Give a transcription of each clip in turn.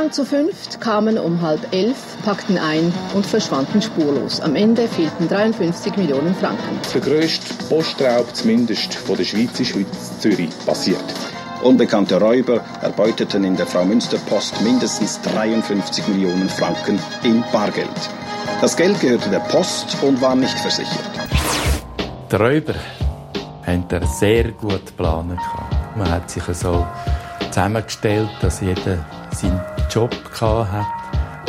Männer zu fünft kamen um halb elf, packten ein und verschwanden spurlos. Am Ende fehlten 53 Millionen Franken. Der grösste Postraub zumindest von der Schweiz ist heute in Zürich passiert. Unbekannte Räuber erbeuteten in der Frau Münster Post mindestens 53 Millionen Franken in Bargeld. Das Geld gehörte der Post und war nicht versichert. Die Räuber haben sehr gut geplant. Man hat sich so zusammengestellt, dass jeder seinen Job hatte.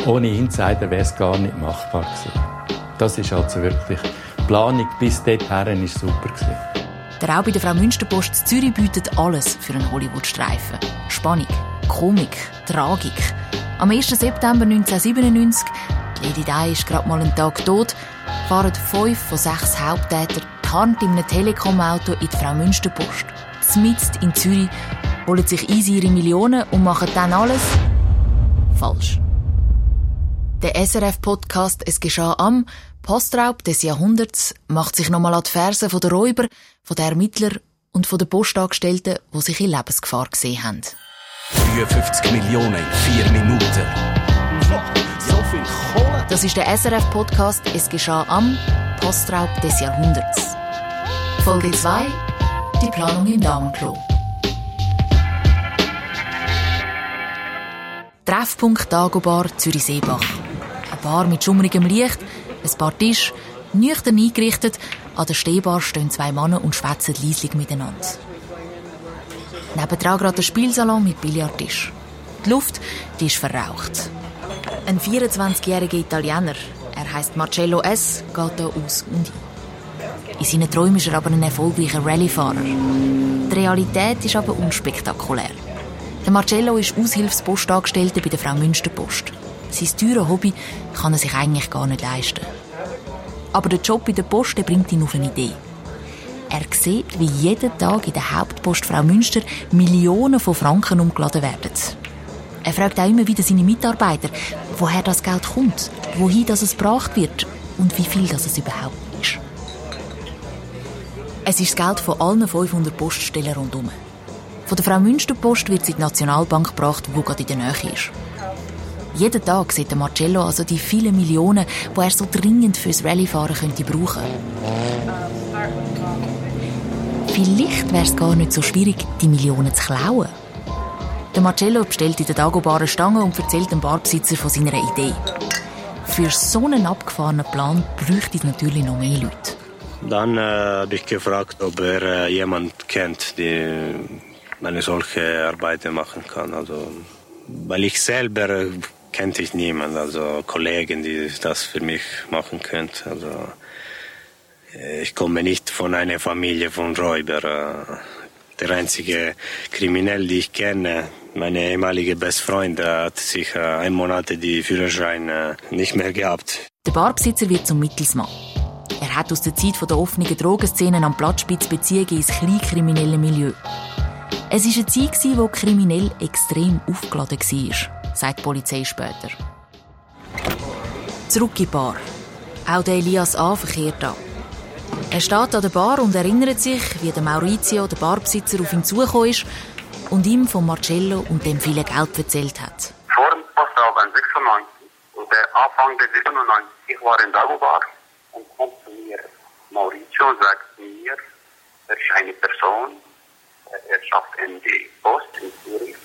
Ohne Insider wäre es gar nicht machbar gewesen. Das ist also wirklich die Planung bis dorthin ist super gewesen. Der Raub bei der Frau Münsterpost Zürich bietet alles für einen Hollywood-Streifen. Spannung, Komik, Tragik. Am 1. September 1997, Lady Di ist gerade mal einen Tag tot, fahren fünf von sechs Haupttätern die Hand in einem Telekom-Auto in die Frau Münsterpost. Zmitzt in Zürich holen sich easy ihre Millionen und machen dann alles falsch. Der SRF-Podcast «Es geschah am» Postraub des Jahrhunderts macht sich nochmal an die Fersen von der Räuber, von den Ermittler und von den Postangestellten, die sich in Lebensgefahr gesehen haben. 53 Millionen in vier Minuten. So viel Kohle. Das ist der SRF-Podcast «Es geschah am» Postraub des Jahrhunderts. Folge 2 Die Planung im Damenklo. Treffpunkt Dagobar Zürich-Seebach. Ein Bar mit schummrigem Licht, ein paar Tische, nüchtern eingerichtet. An der Stehbar stehen zwei Männer und schwätzen leislich miteinander. Nebendran gerade der Spielsalon mit Billardtisch. Die Luft die ist verraucht. Ein 24-jähriger Italiener, er heißt Marcello S., geht hier aus und ein. In seinen Träumen ist er aber ein erfolgreicher Rallyefahrer. Die Realität ist aber unspektakulär. Der Marcello ist Aushilfspostangestellter bei der Frau Münsterpost. Sein teures Hobby kann er sich eigentlich gar nicht leisten. Aber der Job bei der Post der bringt ihn auf eine Idee. Er sieht, wie jeden Tag in der Hauptpost Frau Münster Millionen von Franken umgeladen werden. Er fragt auch immer wieder seine Mitarbeiter, woher das Geld kommt, wohin das es gebracht wird und wie viel das es überhaupt ist. Es ist das Geld von allen 500 Poststellen rundherum. Von der Frau Münsterpost wird sie in die Nationalbank gebracht, die gerade in der Nähe ist. Jeden Tag sieht Marcello also die vielen Millionen, die er so dringend fürs Rallyefahren könnte brauchen. Vielleicht wäre es gar nicht so schwierig, die Millionen zu klauen. Der Marcello bestellt in der Dagobar eine Stange und erzählt dem Barbesitzer von seiner Idee. Für so einen abgefahrenen Plan bräuchte es natürlich noch mehr Leute. Dann äh, habe ich gefragt, ob er äh, jemand kennt, der eine solche Arbeit machen kann. Also, weil ich selber kannte ich niemanden, also Kollegen, die das für mich machen könnten. Also, äh, ich komme nicht von einer Familie von Räuber. Äh, der einzige Kriminell, den ich kenne, meine ehemalige Bestfreund, hat sich ein Monat die Führerschein nicht mehr gehabt. Der Barbesitzer wird zum Mittelsmann. Er hat aus der Zeit der offenen Drogenszenen am Platzspitz Beziehungen ins kleinkriminelle Milieu. Es war eine Zeit, in der kriminell extrem aufgeladen war, sagt die Polizei später. Zurück in die Bar. Auch der Elias A. verkehrt an. Er steht an der Bar und erinnert sich, wie der Maurizio, der Barbesitzer, auf ihn zugekommen ist und ihm von Marcello und dem vielen Geld erzählt hat. Vor dem Postraub 96 und der Anfang der 97, ich war in Dagobar und kommt zu mir. Maurizio sagt mir, er ist eine Person, er schafft in die Post in Zürich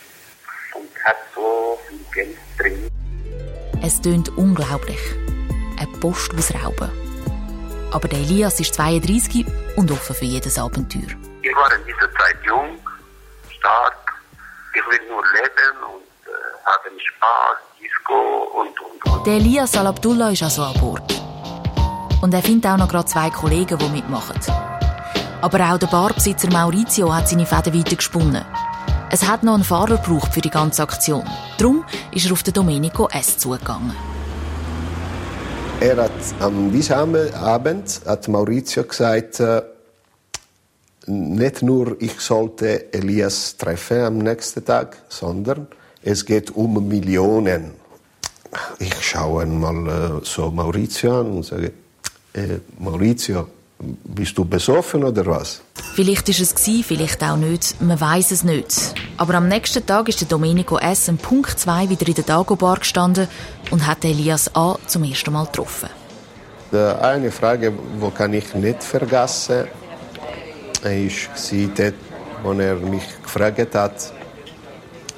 und hat so viel Geld drin. Es tönt unglaublich. Eine Post ausrauben. Aber der Elias ist 32 und offen für jedes Abenteuer. Ich war in dieser Zeit jung, stark. Ich will nur leben und äh, haben Spaß, Disco und, und, und. Der Elias Al-Abdullah ist also an Bord. Und er findet auch noch gerade zwei Kollegen, die mitmachen. Aber auch der Barbesitzer Maurizio hat seine Fäden weitergesponnen. Es hat noch einen Fahrer gebraucht für die ganze Aktion. Darum ist er auf den Domenico S. zugegangen. Er hat am diesem Abend hat Maurizio gesagt, äh, nicht nur ich sollte Elias treffen am nächsten Tag, sondern es geht um Millionen. Ich schaue mal äh, so Maurizio an und sage, äh, Maurizio, bist du besoffen oder was? Vielleicht ist es gsi, vielleicht auch nicht. Man weiß es nicht. Aber am nächsten Tag ist der Domenico S. um Punkt 2 wieder in der Dagobar gestanden und hat Elias A. zum ersten Mal getroffen. Die eine Frage, die kann ich nicht vergessen, war dort, wo er mich gefragt hat,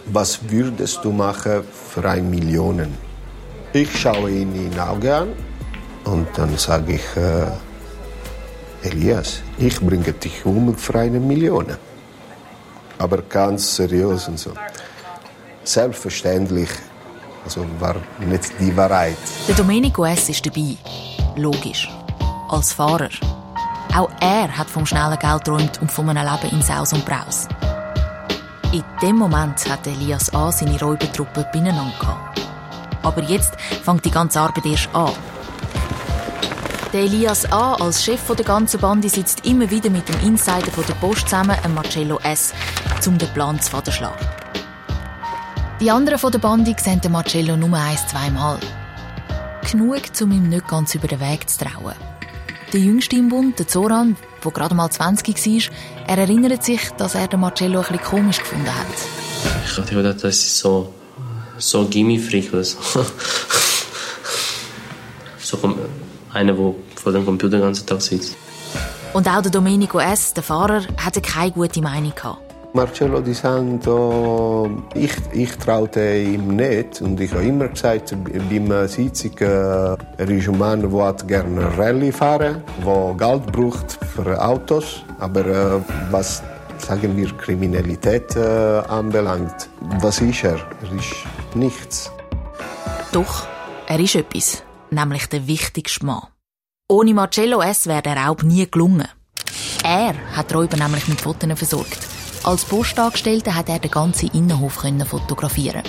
was würdest du machen für eine Million? Ich schaue ihn in die Augen an und dann sage ich, äh, Elias, ich bringe dich um für eine Million. Aber ganz seriös und so. Selbstverständlich also war nicht die Wahrheit. Der Domenico S. ist dabei. Logisch. Als Fahrer. Auch er hat vom schnellen Geld geträumt und von einem Leben in Saus und Braus. In dem Moment hat Elias A. seine Räubertruppe beieinander. Aber jetzt fängt die ganze Arbeit erst an. Der Elias A. als Chef der ganzen Bande sitzt immer wieder mit dem Insider der Post zusammen, Marcello S., um den Plan zu schlagen. Die anderen von der Bande sehen den Marcello nur ein, zweimal. Genug, um ihm nicht ganz über den Weg zu trauen. Der Jüngste im Bund, der Zoran, der gerade mal 20 war, er erinnert sich, dass er den Marcello bisschen komisch gefunden hat. Ich hatte gedacht, das ist so, so gimmifreak oder so. so einer, der vor dem Computer den ganzen Tag sitzt. Und auch der Domenico S., der Fahrer, hatte keine gute Meinung gehabt. Marcello Di Santo, ich, ich traute ihm nicht und ich habe immer gesagt, beim Sitzung, äh, er ist ein Mann, der gerne Rallye fahren, der Geld braucht für Autos, aber äh, was sagen wir Kriminalität äh, anbelangt, was ist er? Er ist nichts. Doch, er ist etwas, nämlich der wichtigste Mann. Ohne Marcello S. wäre der Raub nie gelungen. Er hat Räuber nämlich mit Fotos versorgt. Als Postangestellter hat er den ganzen Innenhof fotografieren.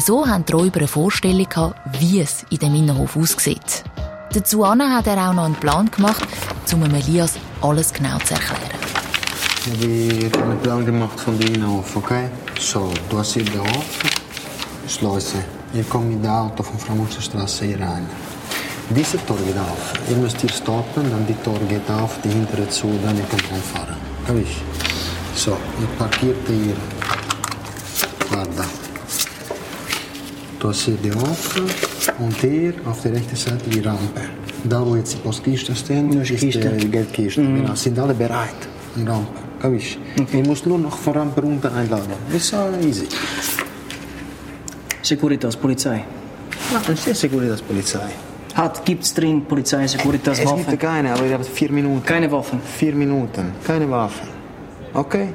So haben die Räuber eine Vorstellung wie es in dem Innenhof aussieht. Dazu hat er auch noch einen Plan gemacht, um Elias alles genau zu erklären. Wir haben einen Plan gemacht von dem Innenhof, okay? So, du hast hier den Hof, Schleuse. Hier kommt mit dem Auto von Frankfurter Straße hier rein. Diese Tor geht auf. Ihr müsst hier stoppen, dann die Tor geht auf, die hintere zu, dann ihr könnt reinfahren. Capisci? So, ihr parkiert hier. Guarda. Hast hier die Hof und hier auf der rechten Seite die Rampe. Da, wo jetzt die Postkiste stehen, ist die Geldkiste. Mhm. Genau, sind alle bereit. Die Rampe. Capisci? Okay. Ihr müsst nur noch von Rampe runter einladen. Das ist so easy. Securitas, Polizei. Ja, das ist Securitas, Polizei. Hat, gibt's drin Polizei, Securitas, Waffen? Es gibt keine, aber ihr habt vier Minuten. Keine Waffen? Vier Minuten, keine Waffen. Okay?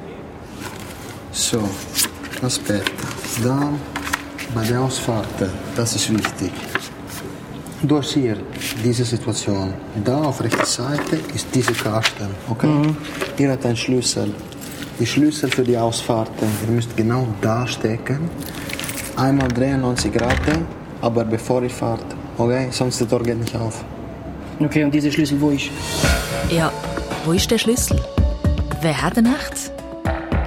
So, aspetta. Dann bei der Ausfahrt, das ist wichtig. Du hast hier diese Situation. Da auf rechter Seite ist dieser Kasten. Okay? Mhm. Ihr habt einen Schlüssel. Die Schlüssel für die Ausfahrten. Ihr müsst genau da stecken. Einmal 93 Grad, aber bevor ihr fahrt, Okay, sonst der Tor geht nicht auf. Okay, und dieser Schlüssel, wo ist? Ja, wo ist der Schlüssel? Wer hat den echt?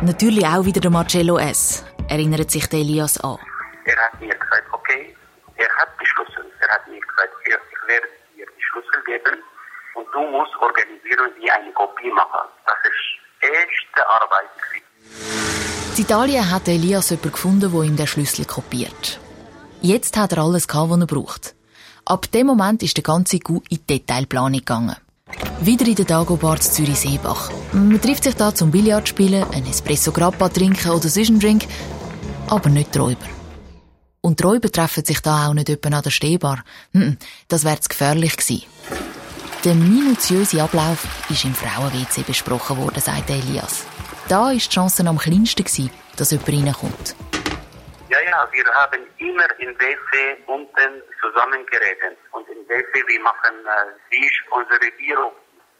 Natürlich auch wieder der Marcello S., erinnert sich der Elias an. Er hat mir gesagt, okay, er hat die Schlüssel. Er hat mir gesagt, ich werde dir die Schlüssel geben und du musst organisieren, wie eine Kopie machen. Das ist echte Arbeit. In Italien hat Elias jemanden gefunden, der ihm den Schlüssel kopiert. Jetzt hat er alles, was er braucht. Ab dem Moment ist der ganze Gu in die Detailplanung gegangen. Wieder in der Dagobar zu Zürich-Seebach. Man trifft sich da zum Billard spielen, ein Espresso Grappa trinken oder sonst einen Drink, aber nicht die Räuber. Und die Räuber treffen sich da auch nicht etwa an der Stehbar. Das wäre zu gefährlich gewesen. Der minutiöse Ablauf ist im Frauen-WC besprochen worden, sagt Elias. Da war die Chance am kleinsten, dass jemand reinkommt. Ja, ja, wir haben immer in WC unten zusammengeredet. Und in WC, wir machen äh, sich unsere Büro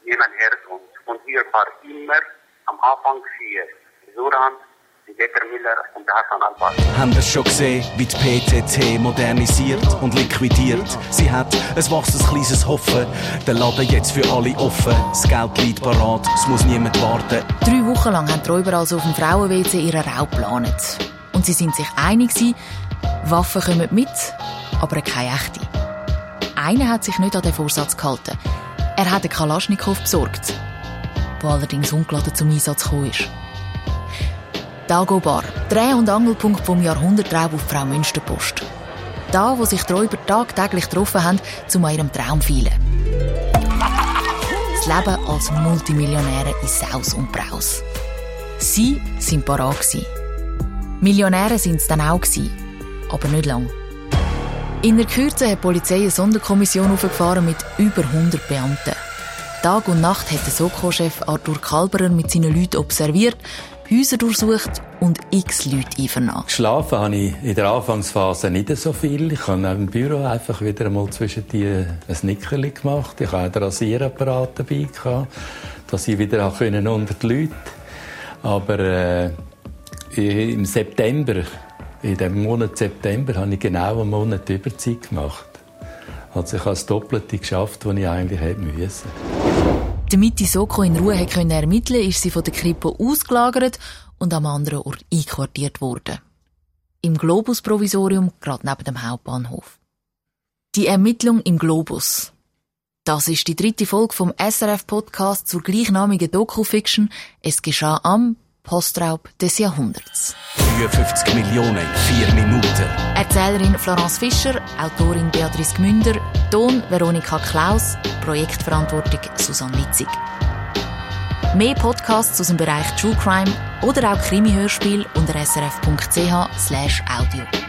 nehmen her und, und wir waren immer am Anfang vier. Suran, die Miller und Hassan Al-Bad. Haben es schon gesehen, wie die PTT modernisiert und liquidiert? Sie hat ein wachsendes kleines Hoffen, der Laden jetzt für alle offen. Das Geld liegt parat, es muss niemand warten. Drei Wochen lang haben die Räuber also auf dem Frauen-WC ihren Raub geplant. Und sie sind sich einig, Waffen kommen mit, aber keine echte. Einer hat sich nicht an den Vorsatz gehalten. Er hat einen Kalaschnikow besorgt, der allerdings ungeladen zum Einsatz gekommen ist. Dagobar, Dreh- und Angelpunkt vom Jahrhundertraub auf Frau Münsterpost. Da, wo sich die Räuber tagtäglich getroffen haben, um ihrem Traum zu feilen. Leben als Multimillionäre in Saus und Braus. Sie sind parat. Millionäre sind es dann auch, aber nicht lang. In der Kürze hat die Polizei eine Sonderkommission aufgefahren mit über 100 Beamten. Tag und Nacht hat der Soko-Chef Arthur Kalberer mit seinen Leuten observiert, Häuser durchsucht und x Leute einvernommen. Geschlafen habe ich in der Anfangsphase nicht so viel. Ich habe im Büro einfach wieder einmal zwischen die ein Nickerli gemacht. Ich hatte einen Rasierapparat dabei, gehabt, dass ich wieder auch unter die Leute Aber äh, im September, in dem Monat September, habe ich genau einen Monat Überzeit gemacht. Also ich habe das Doppelte geschafft, was ich eigentlich hätte müssen. Damit die Soko in Ruhe ermitteln konnte, ist sie von der Kripo ausgelagert und am anderen Ort einquartiert worden. Im Globus-Provisorium, gerade neben dem Hauptbahnhof. Die Ermittlung im Globus. Das ist die dritte Folge vom SRF-Podcast zur gleichnamigen Doku-Fiction Es geschah am Postraub des Jahrhunderts. 53 Millionen in vier Minuten. Erzählerin Florence Fischer, Autorin Beatrice Gmünder, Ton Veronika Klaus, Projektverantwortung Susanne Litzig. Mehr Podcasts aus dem Bereich True Crime oder auch Krimi-Hörspiel unter srf.ch/audio.